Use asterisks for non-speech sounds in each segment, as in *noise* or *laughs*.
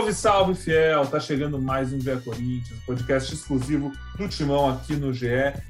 Salve, salve, fiel! Tá chegando mais um GE Corinthians, podcast exclusivo do Timão aqui no GE.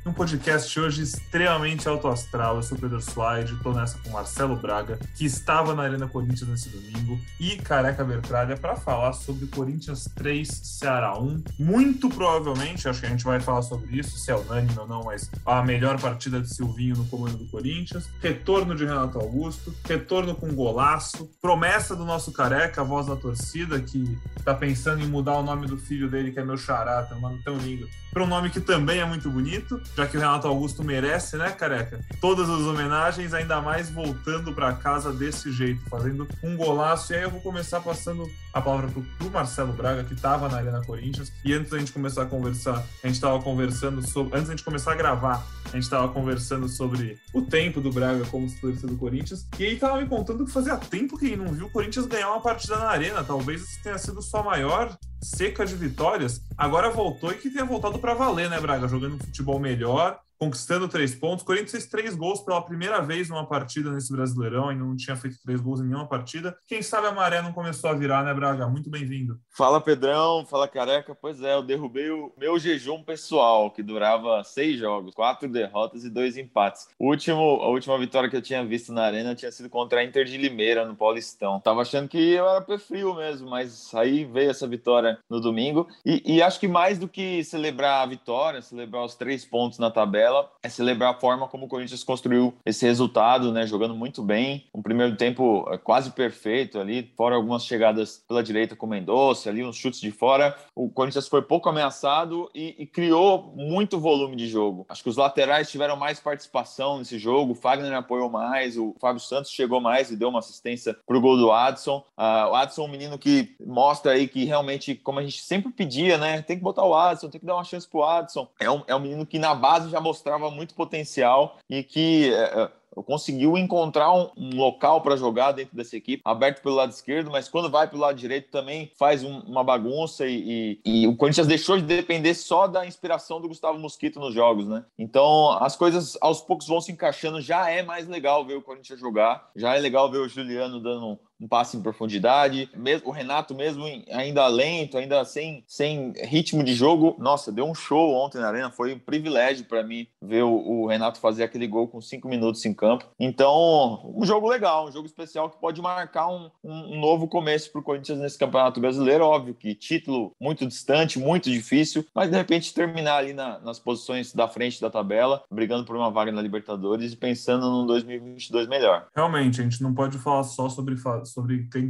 Um podcast hoje extremamente alto astral. Eu sou Pedro Suárez, tô nessa com Marcelo Braga, que estava na Arena Corinthians nesse domingo, e Careca Bertralha para falar sobre Corinthians 3, Ceará 1. Muito provavelmente, acho que a gente vai falar sobre isso, se é unânime ou não, mas a melhor partida de Silvinho no comando do Corinthians, retorno de Renato Augusto, retorno com golaço, promessa do nosso Careca, a voz da torcida, que tá pensando em mudar o nome do filho dele, que é meu xará, tem um nome tão lindo, para um nome que também é muito bonito, já que o Renato Augusto merece, né, careca? Todas as homenagens, ainda mais voltando para casa desse jeito, fazendo um golaço. E aí eu vou começar passando a palavra pro, pro Marcelo Braga, que estava na Arena Corinthians. E antes da gente começar a conversar, a gente estava conversando sobre. Antes da gente começar a gravar, a gente estava conversando sobre o tempo do Braga como torcedor do Corinthians. E aí tava me contando que fazia tempo que ele não viu o Corinthians ganhar uma partida na Arena. Talvez esse tenha sido sua maior seca de vitórias. Agora voltou e que tenha voltado para valer, né, Braga? Jogando futebol melhor conquistando três pontos. O Corinthians fez três gols pela primeira vez numa partida nesse Brasileirão, ainda não tinha feito três gols em nenhuma partida. Quem sabe a maré não começou a virar, né, Braga? Muito bem-vindo. Fala, Pedrão. Fala, Careca. Pois é, eu derrubei o meu jejum pessoal, que durava seis jogos, quatro derrotas e dois empates. O último, a última vitória que eu tinha visto na Arena tinha sido contra a Inter de Limeira, no Paulistão. Tava achando que eu era pé frio mesmo, mas aí veio essa vitória no domingo. E, e acho que mais do que celebrar a vitória, celebrar os três pontos na tabela, dela é celebrar a forma como o Corinthians construiu esse resultado, né? Jogando muito bem, um primeiro tempo é, quase perfeito ali, fora algumas chegadas pela direita com o Mendonça, ali uns chutes de fora. O Corinthians foi pouco ameaçado e, e, criou muito volume de jogo. Acho que os laterais tiveram mais participação nesse jogo, o Fagner apoiou mais, o Fábio Santos chegou mais e deu uma assistência para o gol do Adson. Uh, o Adson é um menino que mostra aí que realmente, como a gente sempre pedia, né? Tem que botar o Adson, tem que dar uma chance para o Adson. É um, é um menino que na base já mostrou mostrava muito potencial e que é, é conseguiu encontrar um, um local para jogar dentro dessa equipe, aberto pelo lado esquerdo, mas quando vai pelo lado direito também faz um, uma bagunça e, e, e, o Corinthians deixou de depender só da inspiração do Gustavo Mosquito nos jogos, né? Então as coisas aos poucos vão se encaixando, já é mais legal ver o Corinthians jogar, já é legal ver o Juliano dando um passe em profundidade. O Renato, mesmo ainda lento, ainda sem, sem ritmo de jogo, nossa, deu um show ontem na Arena. Foi um privilégio para mim ver o, o, Renato fazer aquele gol com cinco minutos em campo. Então, um jogo legal, um jogo especial que pode marcar um, um novo começo para o Corinthians nesse Campeonato Brasileiro. Óbvio que título muito distante, muito difícil, mas de repente terminar ali na, nas posições da frente da tabela, brigando por uma vaga na Libertadores e pensando num 2022 melhor. Realmente, a gente não pode falar só sobre sobre ter,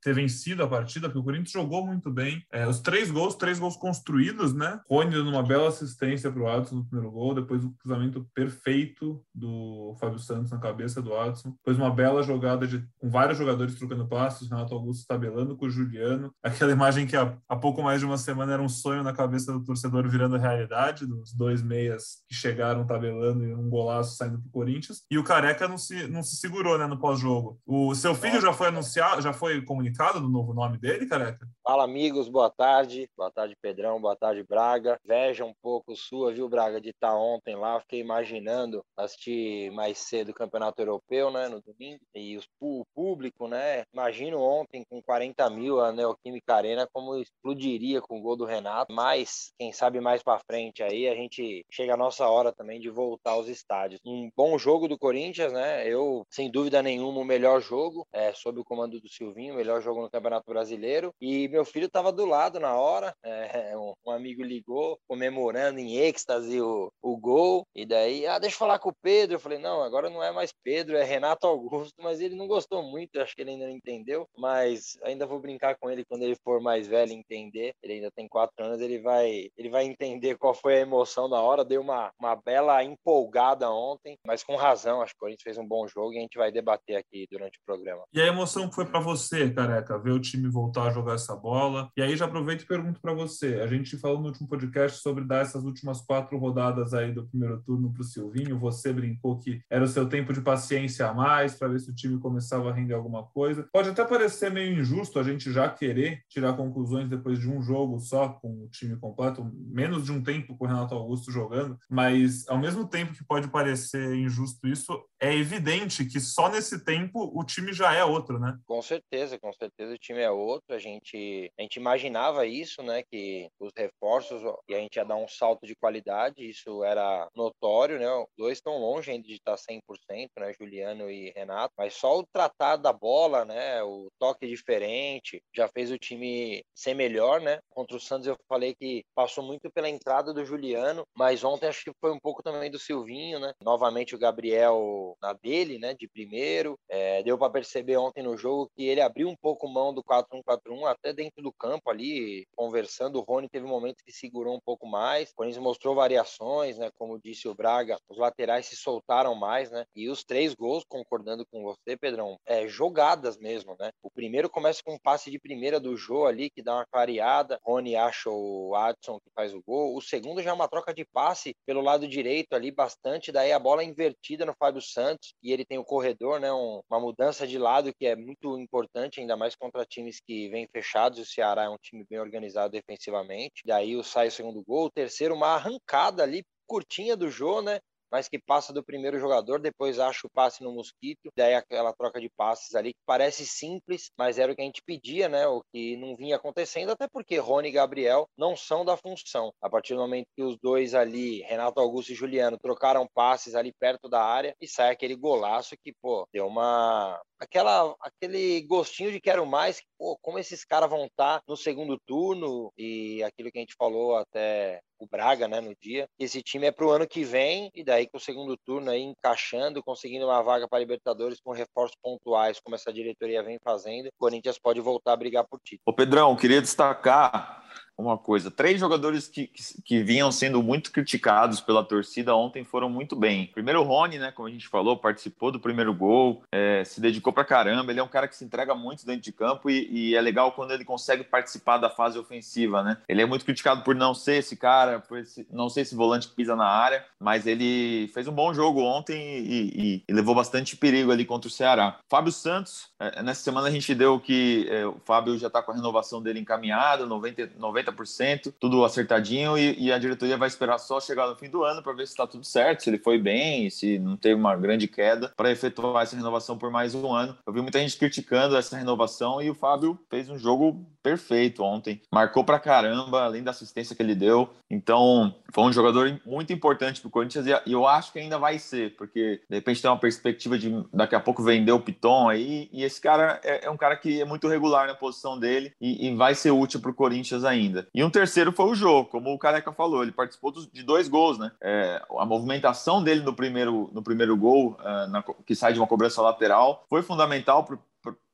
ter vencido a partida, porque o Corinthians jogou muito bem. É, os três gols, três gols construídos, né? Rony dando uma bela assistência para o Adson no primeiro gol, depois o cruzamento perfeito do Fábio Santos na cabeça do Adson, depois uma bela jogada de, com vários jogadores trocando passos, Renato Augusto tabelando com o Juliano, aquela imagem que há, há pouco mais de uma semana era um sonho na cabeça do torcedor virando realidade, dos dois meias que chegaram tabelando e um golaço saindo para o Corinthians, e o Careca não se, não se segurou né, no pós-jogo. O seu filho já foi anunciado, já foi comunicado do novo nome dele, careca? Fala, amigos, boa tarde. Boa tarde, Pedrão, boa tarde, Braga. Veja um pouco sua, viu, Braga, de estar ontem lá. Fiquei imaginando assistir mais cedo o Campeonato Europeu, né, no domingo. E o público, né? Imagino ontem com 40 mil a Neoquímica Arena como explodiria com o gol do Renato. Mas, quem sabe mais para frente aí, a gente chega a nossa hora também de voltar aos estádios. Um bom jogo do Corinthians, né? Eu, sem dúvida nenhuma, o melhor jogo é, sob o comando do Silvinho, melhor jogo no Campeonato Brasileiro. E meu filho estava do lado na hora, *laughs* é, um, um, amigo ligou, comemorando em êxtase o, o gol. E daí, ah, deixa eu falar com o Pedro. Eu falei, não, agora não é mais Pedro, é Renato Augusto. Mas ele não gostou muito, acho que ele ainda não entendeu. Mas ainda vou brincar com ele quando ele for mais velho entender. Ele ainda tem quatro anos, ele vai, ele vai entender qual foi a emoção da hora. Deu uma, uma bela empolgada ontem, mas com razão. Acho que o Corinthians fez um bom jogo e a gente vai debater aqui durante o programa. E a emoção que foi para você, careca, ver o time voltar a jogar essa bola. E aí já aproveito e pergunto para você. A gente falou no último podcast sobre dar essas últimas quatro rodadas aí do primeiro turno para o Silvinho. Você brincou que era o seu tempo de paciência a mais para ver se o time começava a render alguma coisa. Pode até parecer meio injusto a gente já querer tirar conclusões depois de um jogo só com o time completo, menos de um tempo com o Renato Augusto jogando, mas ao mesmo tempo que pode parecer injusto isso, é evidente que só nesse tempo o time já é outro, né? Com certeza, com certeza o time é outro. A gente a gente imaginava isso, né? Que os reforços e a gente ia dar um salto de qualidade, isso era notório, né? Os dois estão longe ainda de estar 100%, né? Juliano e Renato, mas só o tratar da bola, né? O toque diferente já fez o time ser melhor, né? Contra o Santos eu falei que passou muito pela entrada do Juliano, mas ontem acho que foi um pouco também do Silvinho, né? Novamente o Gabriel na dele, né? De primeiro, é, deu para perceber ontem no jogo que ele abriu um pouco mão do 4-1-4-1 até dentro do campo ali, conversando. O Rony teve momentos que segurou um pouco mais. O Corinthians mostrou variações, né? Como disse o Braga, os laterais se soltaram mais, né? E os três gols, concordando com você, Pedrão, é jogadas mesmo, né? O primeiro começa com um passe de primeira do Jô ali, que dá uma clareada. Rony acha o Adson que faz o gol. O segundo já é uma troca de passe pelo lado direito ali, bastante. Daí a bola invertida no Fábio Santos e ele tem o corredor, né? Um, uma mudança de lado que é muito importante, ainda mais contra times que vêm fechados. O Ceará é um time bem organizado defensivamente. Daí sai o segundo gol. O terceiro, uma arrancada ali curtinha do Jô, né? Mas que passa do primeiro jogador, depois acha o passe no Mosquito, daí aquela troca de passes ali que parece simples, mas era o que a gente pedia, né? O que não vinha acontecendo, até porque Rony e Gabriel não são da função. A partir do momento que os dois ali, Renato Augusto e Juliano, trocaram passes ali perto da área e sai aquele golaço que, pô, deu uma aquela aquele gostinho de quero mais, pô, como esses caras vão estar tá no segundo turno e aquilo que a gente falou até o Braga, né, no dia. Esse time é para o ano que vem e daí com o segundo turno aí encaixando, conseguindo uma vaga para Libertadores com reforços pontuais, como essa diretoria vem fazendo, o Corinthians pode voltar a brigar por título. Ô Pedrão, queria destacar uma coisa. Três jogadores que, que, que, vinham sendo muito criticados pela torcida ontem foram muito bem. Primeiro, o Rony, né? Como a gente falou, participou do primeiro gol, é, se dedicou pra caramba. Ele é um cara que se entrega muito dentro de campo e, e, é legal quando ele consegue participar da fase ofensiva, né? Ele é muito criticado por não ser esse cara, por esse, não ser esse volante que pisa na área, mas ele fez um bom jogo ontem e, e levou bastante perigo ali contra o Ceará. Fábio Santos, é, nessa semana a gente deu que é, o Fábio já tá com a renovação dele encaminhada, 90, 90 90%, tudo acertadinho, e, e, a diretoria vai esperar só chegar no fim do ano para ver se está tudo certo, se ele foi bem, se não teve uma grande queda, para efetuar essa renovação por mais um ano. Eu vi muita gente criticando essa renovação e o Fábio fez um jogo perfeito ontem, marcou para caramba, além da assistência que ele deu. Então, foi um jogador muito importante para o Corinthians e eu acho que ainda vai ser, porque de repente tem uma perspectiva de daqui a pouco vender o Piton aí, e esse cara é, é um cara que é muito regular na posição dele e, e vai ser útil para o Corinthians ainda. E um terceiro foi o jogo, como o Careca falou, ele participou de dois gols, né? É, a movimentação dele no primeiro, no primeiro gol, uh, na, que sai de uma cobrança lateral, foi fundamental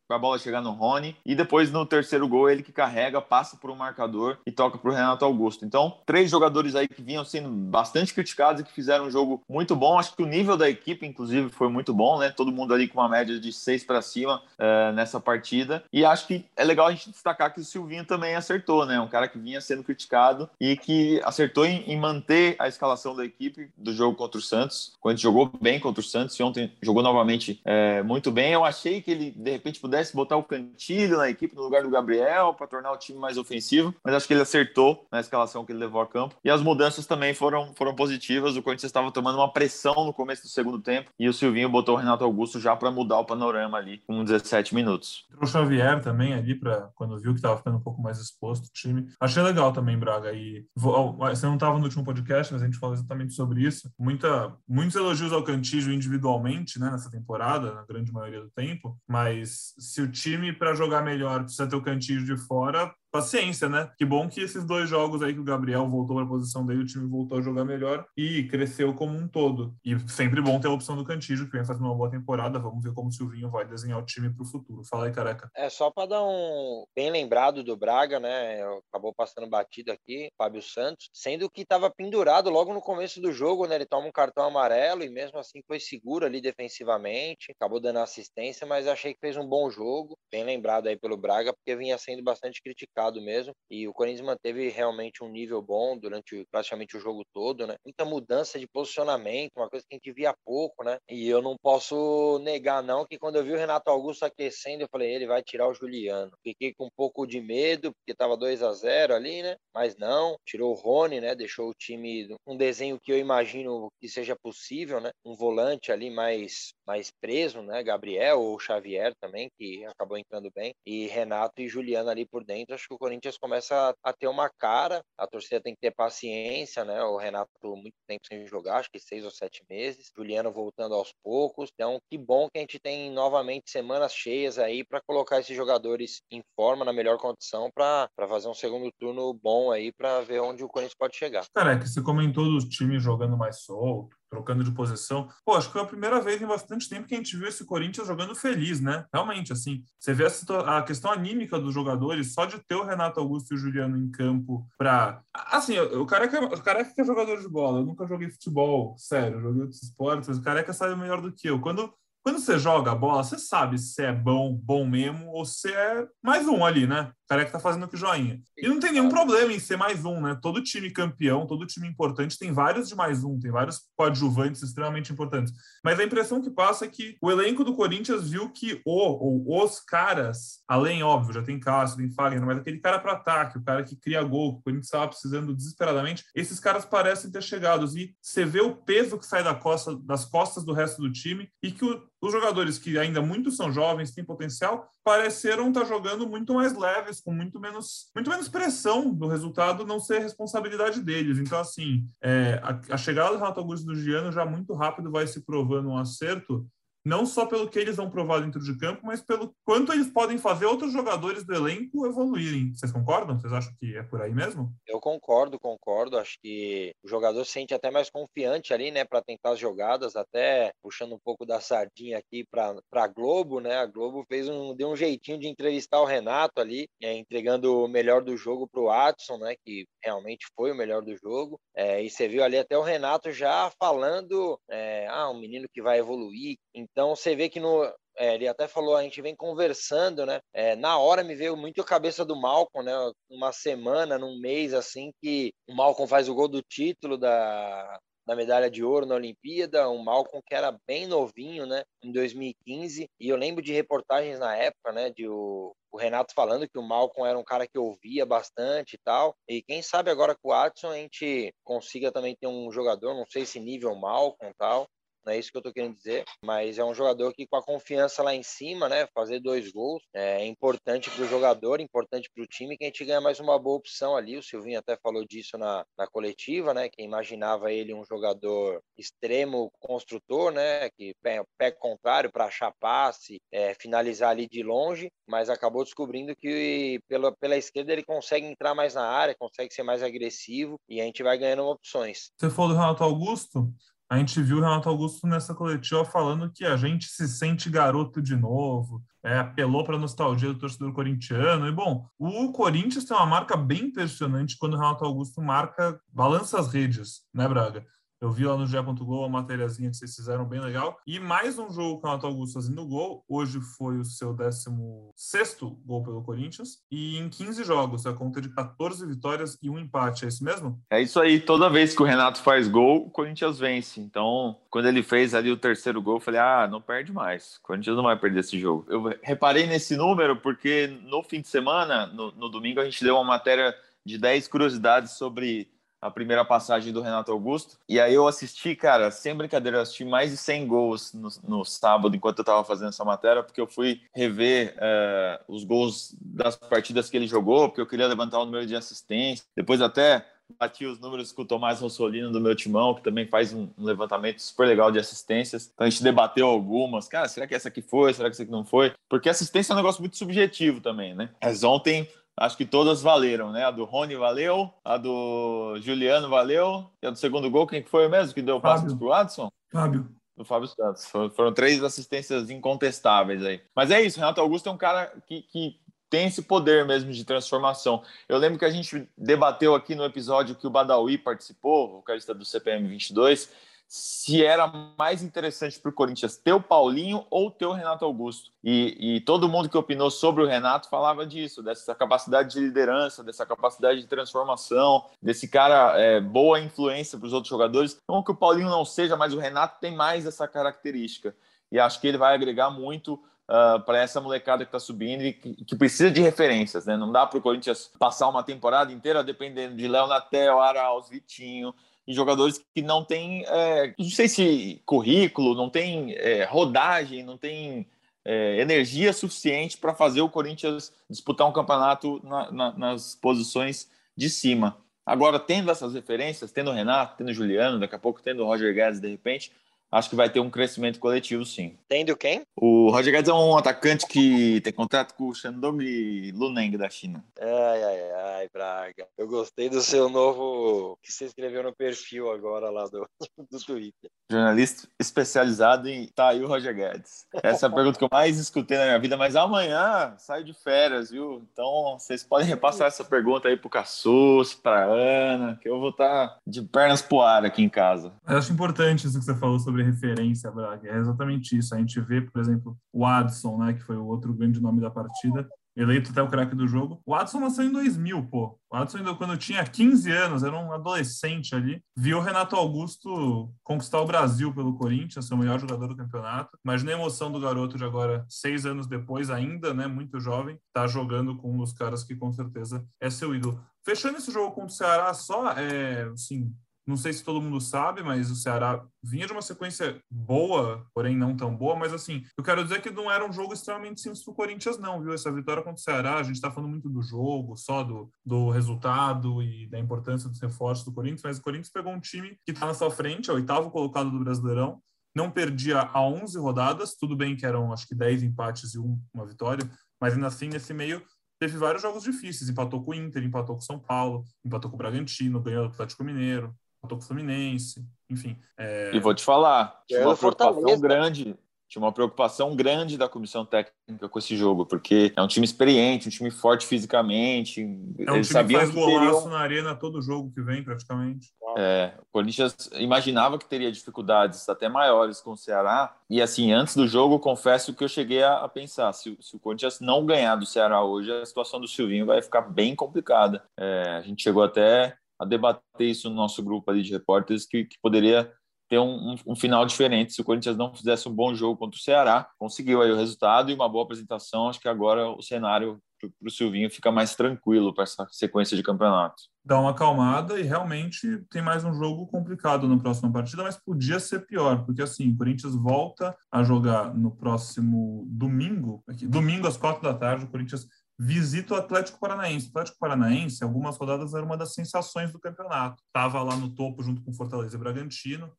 para a bola chegar no Rony. E depois, no terceiro gol, ele que carrega, passa por um marcador e toca para o Renato Augusto. Então, três jogadores aí que vinham sendo bastante criticados e que fizeram um jogo muito bom. Acho que o nível da equipe, inclusive, foi muito bom, né? Todo mundo ali com uma média de seis para cima uh, nessa partida. E acho que é legal a gente destacar que o Silvinho também acertou, né? Um cara que vinha sendo criticado e que acertou em, em manter a escalação da equipe do jogo contra o Santos. Quando jogou bem contra o Santos e ontem jogou novamente é, muito bem. Eu achei que ele, de repente, pudesse pudesse botar o Cantilho na equipe no lugar do Gabriel para tornar o time mais ofensivo, mas acho que ele acertou na escalação que ele levou a campo. E as mudanças também foram, foram positivas. O Corinthians estava tomando uma pressão no começo do segundo tempo e o Silvinho botou o Renato Augusto já para mudar o panorama ali com 17 minutos. O Xavier também ali para quando viu que estava ficando um pouco mais exposto o time. Achei legal também, Braga. E você não estava no último podcast, mas a gente falou exatamente sobre isso. Muita, muitos elogios ao Cantillo individualmente, né, nessa temporada, na grande maioria do tempo, mas se o time para jogar melhor precisa ter o cantinho de fora, paciência, né? Que bom que esses dois jogos aí que o Gabriel voltou para a posição dele, o time voltou a jogar melhor e cresceu como um todo. E sempre bom ter a opção do Cantígio, que vem fazendo uma boa temporada. Vamos ver como o Silvinho vai desenhar o time para o futuro. Fala aí, careca. É só para dar um bem lembrado do Braga, né? Acabou passando batido aqui, Fábio Santos, sendo que estava pendurado logo no começo do jogo, né? Ele toma um cartão amarelo e mesmo assim foi seguro ali defensivamente, acabou dando assistência, mas achei que fez um bom jogo, bem lembrado aí pelo Braga, porque vinha sendo bastante criticado mesmo. E o Corinthians manteve realmente um nível bom durante praticamente o jogo todo, né? Muita mudança de posicionamento, uma coisa que a gente via pouco, né? E eu não posso negar, não, que quando eu vi o Renato Augusto aquecendo, eu falei, ele vai tirar o Juliano. Fiquei com um pouco de medo, porque tava 2 a 0 ali, né? Mas não, tirou o Rony, né? Deixou o time um desenho que eu imagino que seja possível, né? Um volante ali mais, mais preso, né? Gabriel ou Xavier também, que acabou entrando bem. E Renato e Juliano ali por dentro, acho que o Corinthians começa a, a, ter uma cara, a torcida tem que ter paciência, né? O Renato muito tempo sem jogar, acho que seis ou sete meses, Juliano voltando aos poucos, então que bom que a gente tem novamente semanas cheias aí para colocar esses jogadores em forma, na melhor condição, para fazer um segundo turno bom aí, para ver onde o Corinthians pode chegar. Cara, é que você comentou dos times jogando mais solto, trocando de posição. Pô, acho que foi a primeira vez em bastante tempo que a gente viu esse Corinthians jogando feliz, né? Realmente, assim, você vê a, a questão anímica dos jogadores, só de ter o Renato Augusto e o Juliano em campo pra. Assim, o careca, o careca é jogador de bola. Eu nunca joguei futebol, sério, joguei outros esportes, o careca sabe melhor do que eu. Quando quando você joga a bola, você sabe se é bom, bom mesmo, ou se é mais um ali, né? O cara que tá fazendo que joinha. E não tem nenhum problema em ser mais um, né? Todo time campeão, todo time importante tem vários de mais um, tem vários coadjuvantes extremamente importantes. Mas a impressão que passa é que o elenco do Corinthians viu que o ou os caras, além, óbvio, já tem Cássio, tem Fagner, mas aquele cara para ataque, o cara que cria gol, que o Corinthians estava precisando desesperadamente, esses caras parecem ter chegado. E você vê o peso que sai da costa, das costas do resto do time e que o os jogadores que ainda muito são jovens, têm potencial, pareceram estar jogando muito mais leves, com muito menos, muito menos pressão do resultado não ser responsabilidade deles. Então, assim, é, a, a, chegada do Renato Augusto do Giano já muito rápido vai se provando um acerto não só pelo que eles vão provar dentro de campo, mas pelo quanto eles podem fazer outros jogadores do elenco evoluírem. Vocês concordam? Vocês acham que é por aí mesmo? Eu concordo, concordo. Acho que o jogador se sente até mais confiante ali, né, para tentar as jogadas, até puxando um pouco da sardinha aqui para a Globo, né? A Globo fez um deu um jeitinho de entrevistar o Renato ali, é, entregando o melhor do jogo para o Watson, né, que realmente foi o melhor do jogo. É, e você viu ali até o Renato já falando, é, ah, um menino que vai evoluir. Então você vê que no, é, ele até falou, a gente vem conversando, né? É, na hora me veio muito a cabeça do Malcolm, né? Uma semana, num mês assim, que o Malcolm faz o gol do título da, da medalha de ouro na Olimpíada, um Malcolm que era bem novinho, né, em 2015, e eu lembro de reportagens na época, né, de o, o Renato falando que o Malcolm era um cara que ouvia bastante e tal, e quem sabe agora com o Watson a gente consiga também ter um jogador, não sei se nível Malcolm e tal, não é isso que eu tô querendo dizer, mas é um jogador que com a confiança lá em cima, né, fazer dois gols é importante para o jogador, importante para o time, que a gente ganha mais uma boa opção ali. O Silvinho até falou disso na, na coletiva, né, que imaginava ele um jogador extremo construtor, né, que pé, pé contrário para achar passe, é, finalizar ali de longe, mas acabou descobrindo que pela, pela esquerda ele consegue entrar mais na área, consegue ser mais agressivo e a gente vai ganhando opções. Você falou do Renato Augusto, a gente viu o Renato Augusto nessa coletiva falando que a gente se sente garoto de novo, é, apelou para a nostalgia do torcedor corintiano. E, bom, o Corinthians tem uma marca bem impressionante quando o Renato Augusto marca, balança as redes, né, Braga? Eu vi lá no Gé.gol a matériazinha que vocês fizeram bem legal. E mais um jogo com o Renato Augusto fazendo gol. Hoje foi o seu 16 gol pelo Corinthians. E em 15 jogos, a conta de 14 vitórias e um empate. É isso mesmo? É isso aí. Toda vez que o Renato faz gol, o Corinthians vence. Então, quando ele fez ali o terceiro gol, eu falei: ah, não perde mais. O Corinthians não vai perder esse jogo. Eu reparei nesse número porque no fim de semana, no, no domingo, a gente deu uma matéria de 10 curiosidades sobre a primeira passagem do Renato Augusto. E aí eu assisti, cara, sem brincadeira, eu assisti mais de 100 gols no, no sábado, enquanto eu estava fazendo essa matéria, porque eu fui rever uh, os gols das partidas que ele jogou, porque eu queria levantar o número de assistência. Depois até bati os números com o Tomás Rossolino do meu timão, que também faz um, levantamento super legal de assistências. Então a gente debateu algumas. Cara, será que essa aqui foi? Será que essa aqui não foi? Porque assistência é um negócio muito subjetivo também, né? Mas ontem acho que todas valeram, né? A do Rony valeu, a do Juliano valeu, e a do segundo gol, quem foi mesmo que deu o passe pro Watson? Fábio. Do Fábio Santos. Foram três assistências incontestáveis aí. Mas é isso, Renato Augusto é um cara que, que tem esse poder mesmo de transformação. Eu lembro que a gente debateu aqui no episódio que o Badawi participou, o carista do CPM 22, se era mais interessante para o Corinthians ter o Paulinho ou ter o Renato Augusto. E, e, todo mundo que opinou sobre o Renato falava disso, dessa capacidade de liderança, dessa capacidade de transformação, desse cara é, boa influência para os outros jogadores. Não que o Paulinho não seja, mas o Renato tem mais essa característica. E acho que ele vai agregar muito uh, para essa molecada que está subindo e que, que, precisa de referências. Né? Não dá para o Corinthians passar uma temporada inteira dependendo de Léo Natel, Arauz, Vitinho e jogadores que não têm, é, não sei se currículo, não tem é, rodagem, não tem é, energia suficiente para fazer o Corinthians disputar um campeonato na, na, nas posições de cima. Agora, tendo essas referências, tendo o Renato, tendo o Juliano, daqui a pouco tendo o Roger Guedes de repente, acho que vai ter um crescimento coletivo, sim. Tendo quem? O Roger Guedes é um atacante que tem contrato com o Shandong Luneng da China. Ai, ai, ai, Braga. Eu gostei do seu novo que você escreveu no perfil agora lá do, *laughs* do Twitter. Jornalista especializado em tá aí o Roger Guedes. Essa é a pergunta que eu mais escutei na minha vida, mas amanhã saio de férias, viu? Então vocês podem repassar essa pergunta aí pro Cassus, pra Ana, que eu vou estar tá de pernas pro ar aqui em casa. Eu acho importante isso que você falou sobre sobre referência, Braga. É exatamente isso. A gente vê, por exemplo, o Adson, né, que foi o outro grande nome da partida, eleito até o craque do jogo. O Adson nasceu em 2000, pô. O Adson, quando tinha 15 anos, era um adolescente ali, viu o Renato Augusto conquistar o Brasil pelo Corinthians, ser o melhor jogador do campeonato. Imagina a emoção do garoto de agora, seis anos depois, ainda, né, muito jovem, tá jogando com um dos caras que com certeza é seu ídolo. Fechando esse jogo contra o Ceará só, é, assim, não sei se todo mundo sabe, mas o Ceará vinha de uma sequência boa, porém não tão boa. Mas assim, eu quero dizer que não era um jogo extremamente simples para o Corinthians, não, viu? Essa vitória contra o Ceará, a gente está falando muito do jogo, só do, do resultado e da importância dos reforços do Corinthians, mas o Corinthians pegou um time que está na sua frente, é o oitavo colocado do Brasileirão, não perdia há 11 rodadas, tudo bem que eram acho que 10 empates e uma vitória, mas ainda assim, nesse meio, teve vários jogos difíceis. Empatou com o Inter, empatou com o São Paulo, empatou com o Bragantino, ganhou do Atlético Mineiro, o Fluminense, enfim. É... E vou te falar, tinha uma preocupação grande, tinha uma preocupação grande da comissão técnica com esse jogo, porque é um time experiente, um time forte fisicamente. É um time que faz golaço teriam... na arena todo jogo que vem, praticamente. É, o Corinthians imaginava que teria dificuldades até maiores com o Ceará. E assim, antes do jogo, confesso que eu cheguei a, a pensar: se, se, o Corinthians não ganhar do Ceará hoje, a situação do Silvinho vai ficar bem complicada. É, a gente chegou até a debater isso no nosso grupo ali de repórteres, que, que poderia ter um, um, um, final diferente se o Corinthians não fizesse um bom jogo contra o Ceará. Conseguiu aí o resultado e uma boa apresentação. Acho que agora o cenário para o Silvinho fica mais tranquilo para essa sequência de campeonatos. Dá uma acalmada e realmente tem mais um jogo complicado na próxima partida, mas podia ser pior, porque assim, o Corinthians volta a jogar no próximo domingo, aqui, domingo às quatro da tarde, o Corinthians visita o Atlético Paranaense. O Atlético Paranaense, algumas rodadas, era uma das sensações do campeonato. Estava lá no topo junto com Fortaleza e Bragantino,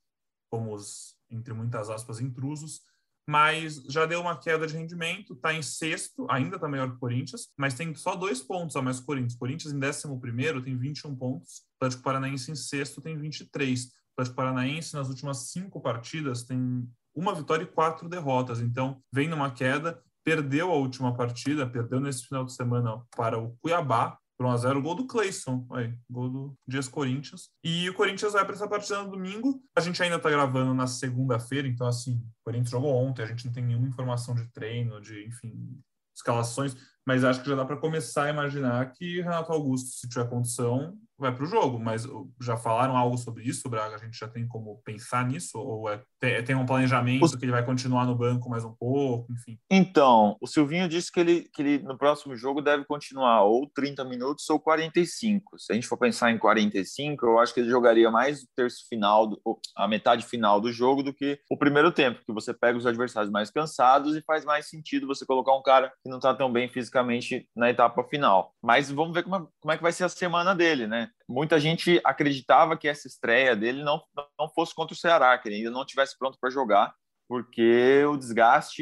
como os, entre muitas aspas, intrusos, mas já deu uma queda de rendimento, está em sexto, ainda está melhor que o Corinthians, mas tem só dois pontos a mais que o Corinthians. Corinthians em décimo primeiro tem 21 pontos, o Atlético Paranaense em sexto tem 23. O Atlético Paranaense nas últimas cinco partidas tem uma vitória e quatro derrotas, então vem numa queda perdeu a última partida, perdeu nesse final de semana para o Cuiabá, por 1x0, gol do Cleison, aí, gol do Dias Corinthians. E o Corinthians vai para essa partida no domingo. A gente ainda está gravando na segunda-feira, então, assim, o Corinthians jogou ontem, a gente não tem nenhuma informação de treino, de, enfim, escalações, mas acho que já dá para começar a imaginar que Renato Augusto, se tiver condição, vai para o jogo, mas já falaram algo sobre isso, Braga? A gente já tem como pensar nisso? Ou é, tem, um planejamento que ele vai continuar no banco mais um pouco, enfim? Então, o Silvinho disse que ele, que ele no próximo jogo deve continuar ou 30 minutos ou 45. Se a gente for pensar em 45, eu acho que ele jogaria mais o terço final, do, a metade final do jogo do que o primeiro tempo, que você pega os adversários mais cansados e faz mais sentido você colocar um cara que não está tão bem fisicamente na etapa final. Mas vamos ver como é, como é que vai ser a semana dele, né? Muita gente acreditava que essa estreia dele não, não fosse contra o Ceará, que ele ainda não estivesse pronto para jogar, porque o desgaste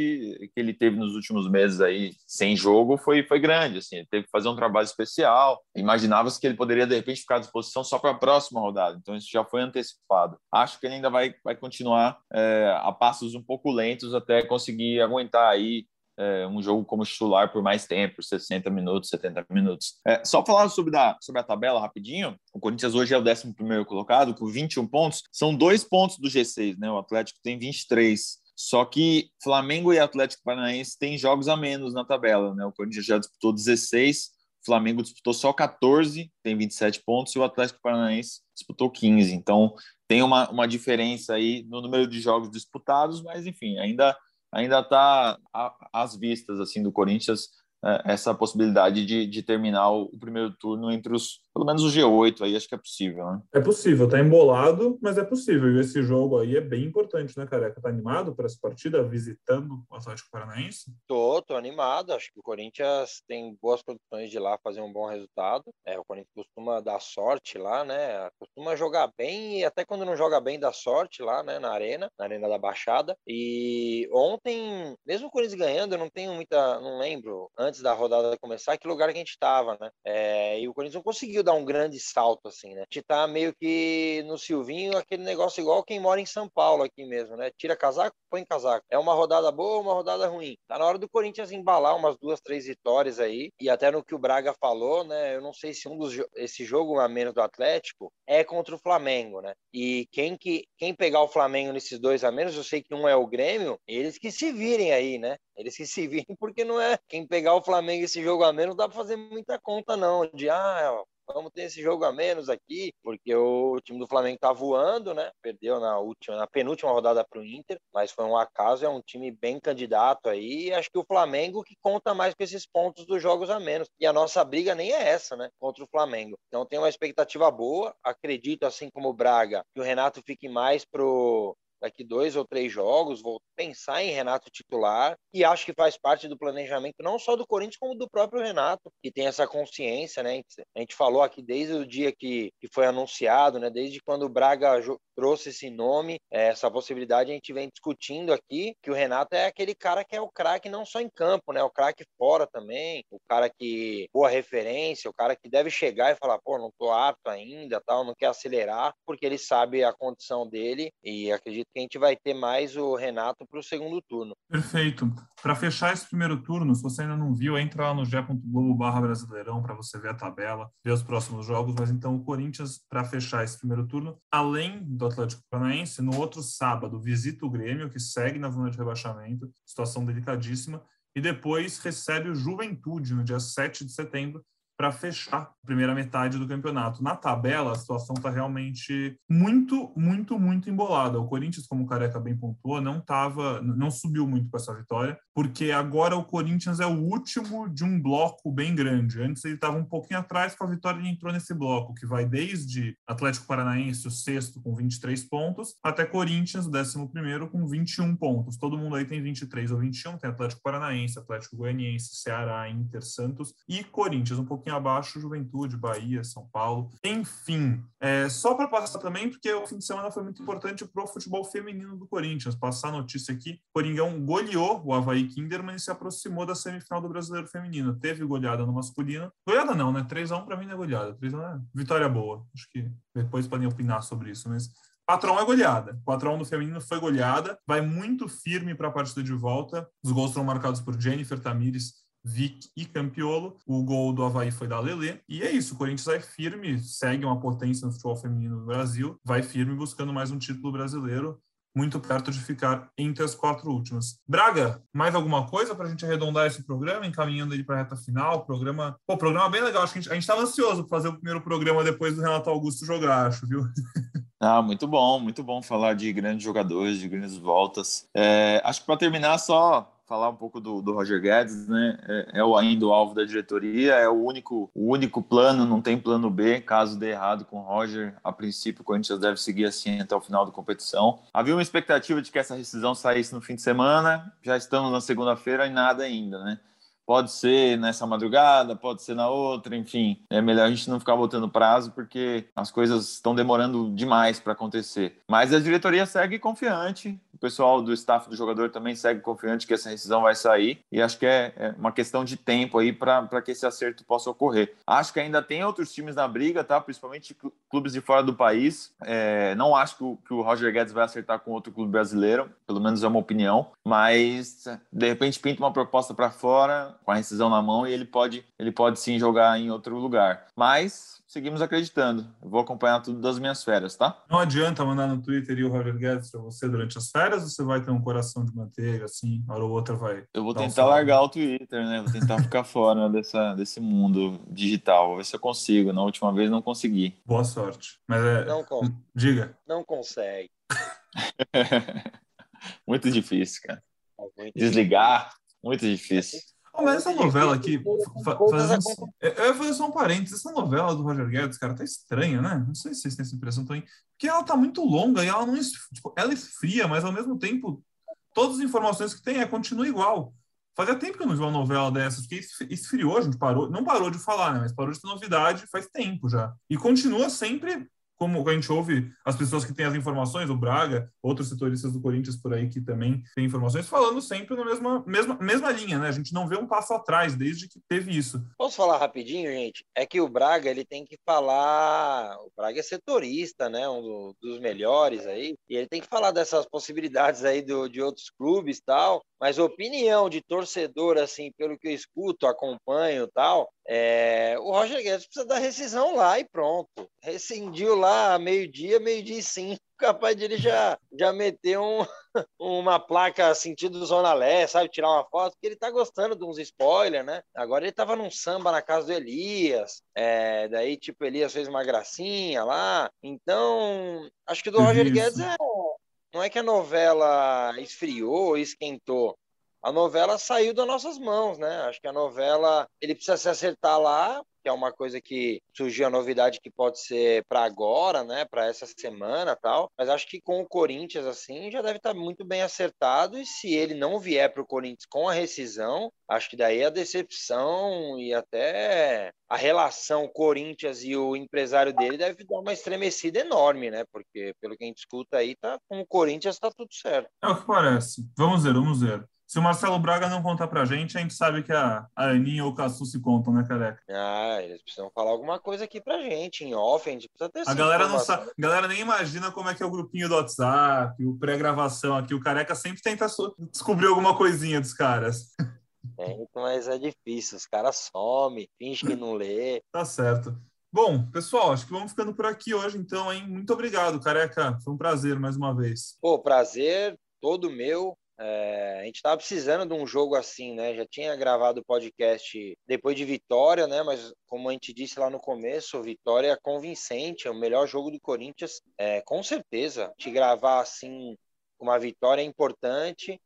que ele teve nos últimos meses aí sem jogo foi, foi grande, assim, ele teve que fazer um trabalho especial, imaginava-se que ele poderia de repente ficar à disposição só para a próxima rodada, então isso já foi antecipado. Acho que ele ainda vai, vai continuar é, a passos um pouco lentos até conseguir aguentar aí é, um jogo como titular por mais tempo, 60 minutos, 70 minutos. É, só falar sobre, da, sobre a tabela rapidinho, o Corinthians hoje é o 11 colocado, com 21 pontos, são dois pontos do G6, né? O Atlético tem 23. Só que Flamengo e Atlético Paranaense têm jogos a menos na tabela, né? O Corinthians já disputou 16, o Flamengo disputou só 14, tem 27 pontos, e o Atlético Paranaense disputou 15. Então, tem uma, uma diferença aí no número de jogos disputados, mas enfim, ainda ainda está às vistas assim do Corinthians é, essa possibilidade de, de terminar o primeiro turno entre os, pelo menos o G8 aí, acho que é possível, né? É possível, tá embolado, mas é possível. E esse jogo aí é bem importante, né, Careca? Tá animado para essa partida, visitando o Atlético Paranaense? Tô, tô animado. Acho que o Corinthians tem boas condições de ir lá fazer um bom resultado. É, o Corinthians costuma dar sorte lá, né? Costuma jogar bem e até quando não joga bem dá sorte lá, né, na arena, na arena da Baixada. E ontem, mesmo o Corinthians ganhando, eu não tenho muita, não lembro, antes da rodada começar, que lugar que a gente tava, né? É, e o Corinthians não conseguiu dar um grande salto, assim, né? A gente tá meio que no Silvinho, aquele negócio igual quem mora em São Paulo aqui mesmo, né? Tira casaco, põe casaco. É uma rodada boa, uma rodada ruim. Tá na hora do Corinthians embalar umas duas, três vitórias aí. E até no que o Braga falou, né? Eu não sei se um dos esse jogo a menos do Atlético é contra o Flamengo, né? E quem que quem pegar o Flamengo nesses dois a menos, eu sei que um é o Grêmio, eles que se virem aí, né? Eles que se *laughs* virem, porque não é quem pegar o Flamengo esse jogo a menos, dá pra fazer muita conta, não. De ah, vamos ter esse jogo a menos aqui, porque o time do Flamengo tá voando, né? Perdeu na última, na penúltima rodada para o Inter, mas foi um acaso, é um time bem candidato aí. acho que o Flamengo que conta mais com esses pontos dos jogos a menos. E a nossa briga nem é essa, né? Contra o Flamengo. Então tem uma expectativa boa. Acredito, assim como o Braga, que o Renato fique mais pro daqui dois ou três jogos, vou pensar em Renato titular e acho que faz parte do planejamento não só do Corinthians como do próprio Renato, que tem essa consciência, né? A gente falou aqui desde o dia que, que foi anunciado, né? Desde quando o Braga trouxe esse nome, é, essa possibilidade, a gente vem discutindo aqui que o Renato é aquele cara que é o craque não só em campo, né? O craque fora também, o cara que boa referência, o cara que deve chegar e falar, pô, não tô apto ainda, tal, não quer acelerar, porque ele sabe a condição dele e acredito que a gente vai ter mais o Renato para o segundo turno. Perfeito. Para fechar esse primeiro turno, se você ainda não viu, entra lá no g.globo barra Brasileirão para você ver a tabela, ver os próximos jogos, mas então o Corinthians, para fechar esse primeiro turno, além do Atlético Paranaense, no outro sábado visita o Grêmio, que segue na zona de rebaixamento, situação delicadíssima, e depois recebe o Juventude no dia 7 de setembro, para fechar a primeira metade do campeonato. Na tabela, a situação está realmente muito, muito, muito embolada. O Corinthians, como o Careca bem pontuou, não tava, não subiu muito com essa vitória, porque agora o Corinthians é o último de um bloco bem grande. Antes ele estava um pouquinho atrás, com a vitória ele entrou nesse bloco, que vai desde Atlético Paranaense, o sexto, com 23 pontos, até Corinthians, o décimo primeiro, com 21 pontos. Todo mundo aí tem 23 ou 21, tem Atlético Paranaense, Atlético Goianiense, Ceará, Inter, Santos e Corinthians, um pouquinho pouquinho abaixo Juventude, Bahia, São Paulo. Enfim, é, só para passar também, porque o fim de semana foi muito importante para o futebol feminino do Corinthians. Passar a notícia aqui: Coringão goleou o Havaí Kinderman e se aproximou da semifinal do Brasileiro Feminino. Teve goleada no masculino. Goleada não, né? 3x1 para mim não é goleada. 3x1 é vitória boa. Acho que depois podem opinar sobre isso, mas 4x1 é goleada. 4x1 do feminino foi goleada. Vai muito firme para a partida de volta. Os gols foram marcados por Jennifer Tamires Vic e Campiolo. O gol do Havaí foi da Lelê. E é isso, o Corinthians vai firme, segue uma potência no futebol feminino do Brasil, vai firme buscando mais um título brasileiro, muito perto de ficar entre as quatro últimas. Braga, mais alguma coisa para a gente arredondar esse programa, encaminhando ele para a reta final? Programa, pô, programa bem legal. Acho que a gente estava ansioso para fazer o primeiro programa depois do Renato Augusto jogar, acho, viu? *laughs* Ah, muito bom, muito bom falar de grandes jogadores, de grandes voltas. É, acho que para terminar, só falar um pouco do, do Roger Guedes, né? É, é o, ainda o alvo da diretoria, é o único, o único plano, não tem plano B. Caso dê errado com o Roger, a princípio o Corinthians deve seguir assim até o final da competição. Havia uma expectativa de que essa rescisão saísse no fim de semana, já estamos na segunda-feira e nada ainda, né? Pode ser nessa madrugada, pode ser na outra, enfim. É melhor a gente não ficar botando prazo porque as coisas estão demorando demais para acontecer. Mas a diretoria segue confiante, o pessoal do staff do jogador também segue confiante que essa rescisão vai sair e acho que é, é uma questão de tempo aí para que esse acerto possa ocorrer. Acho que ainda tem outros times na briga, tá? Principalmente clubes de fora do país. É, não acho que o, que o, Roger Guedes vai acertar com outro clube brasileiro, pelo menos é uma opinião, mas de repente pinta uma proposta para fora com a rescisão na mão e ele pode, ele pode sim jogar em outro lugar. Mas seguimos acreditando. Eu vou acompanhar tudo das minhas férias, tá? Não adianta mandar no Twitter e o Roger Guedes para você durante as férias, ou você vai ter um coração de manteiga, assim, hora ou outra vai. Eu vou tentar um largar o Twitter, né? Vou tentar ficar *laughs* fora dessa, desse mundo digital. Vou ver se eu consigo. Na última vez não consegui. Boa sorte. Mas é. Não Diga. Não consegue. *laughs* muito difícil, cara. É muito Desligar, muito difícil. Oh, mas essa novela aqui, fazendo, eu ia fazer só um parênteses, essa novela do Roger Guedes, cara, tá estranha, né? Não sei se vocês têm essa impressão também, porque ela tá muito longa e ela não tipo, ela esfria, mas ao mesmo tempo, todas as informações que tem é continua igual. Fazia tempo que eu não vi uma novela dessas, porque esfriou, a gente parou, não parou de falar, né? Mas parou de ter novidade faz tempo já. E continua sempre como a gente ouve as pessoas que têm as informações, o Braga, outros setoristas do Corinthians por aí que também têm informações, falando sempre na mesma, mesma, mesma linha, né? A gente não vê um passo atrás desde que teve isso. Posso falar rapidinho, gente? É que o Braga ele tem que falar. O Braga é setorista, né? Um dos melhores aí. E ele tem que falar dessas possibilidades aí do, de outros clubes tal. Mas opinião de torcedor, assim, pelo que eu escuto, acompanho tal, é, o Roger Guedes precisa dar rescisão lá e pronto. Rescindiu lá meio-dia, meio-dia e cinco. *laughs* Capaz de ele já, já meter um, *laughs* uma placa sentido Zona Leste, sabe? Tirar uma foto, porque ele tá gostando de uns spoilers, né? Agora ele tava num samba na casa do Elias, é, daí, tipo, Elias fez uma gracinha lá. Então, acho que do Roger Guedes é, não é que a novela esfriou, esquentou. A novela saiu das nossas mãos, né? Acho que a novela ele precisa se acertar lá, que é uma coisa que surgiu a novidade que pode ser para agora, né? Para essa semana, tal. Mas acho que com o Corinthians assim já deve estar tá muito bem acertado e se ele não vier para o Corinthians com a rescisão, acho que daí a decepção e até a relação Corinthians e o empresário dele deve dar uma estremecida enorme, né? Porque pelo que a gente escuta aí, tá com o Corinthians tá tudo certo. É o que parece. Vamos ver, vamos ver. Se o Marcelo Braga não contar pra gente, a gente sabe que a, a Aninha ou o Cassu se contam, né, careca? Ah, eles precisam falar alguma coisa aqui pra gente, em off, a gente precisa ter A galera não sabe, a galera nem imagina como é que é o grupinho do WhatsApp, o pré-gravação aqui. O careca sempre tenta descobrir alguma coisinha dos caras. É, mas é difícil, os caras somem, finge que não lê. tá certo. Bom, pessoal, acho que vamos ficando por aqui hoje, então, hein? Muito obrigado, careca. Foi um prazer mais uma vez. Pô, prazer todo meu. É, a gente estava precisando de um jogo assim, né? Já tinha gravado o podcast depois de Vitória, né? Mas como a gente disse lá no começo, Vitória é convincente, é o melhor jogo do Corinthians, é, com certeza. Te gravar assim uma vitória é importante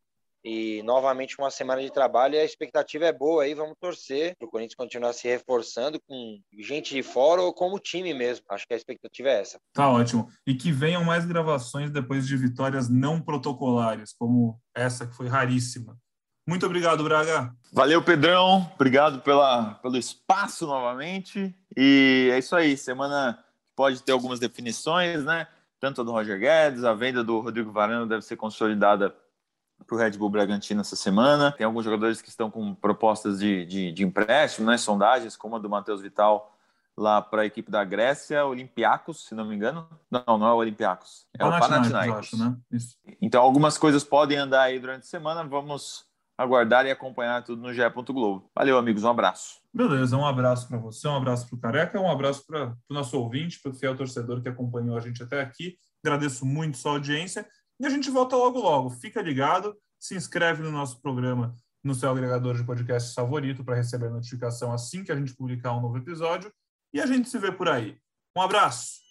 e novamente uma semana de trabalho e a expectativa é boa aí, vamos torcer para o Corinthians continuar se reforçando com gente de fora ou como time mesmo. Acho que a expectativa é essa. Tá ótimo. E que venham mais gravações depois de vitórias não protocolares, como essa que foi raríssima. Muito obrigado, Braga. Valeu, Pedrão. Obrigado pela, pelo espaço novamente. E é isso aí. Semana pode ter algumas definições, né? Tanto a do Roger Guedes, a venda do Rodrigo Varano deve ser consolidada para o Red Bull Bragantino essa semana. Tem alguns jogadores que estão com propostas de, de, de empréstimo, né? sondagens, como a do Matheus Vital lá para a equipe da Grécia, Olympiacos, se não me engano. Não, não é o Olympiacos, é o Panathinaikos. né? Então, algumas coisas podem andar aí durante a semana. Vamos aguardar e acompanhar tudo no GE. Globo. Valeu, amigos. Um abraço. Beleza, um abraço para você, um abraço para o Careca, um abraço para o nosso ouvinte, para o fiel torcedor que acompanhou a gente até aqui. Agradeço muito sua audiência. E a gente volta logo logo. Fica ligado, se inscreve no nosso programa no seu agregador de podcast favorito para receber a notificação assim que a gente publicar um novo episódio. E a gente se vê por aí. Um abraço!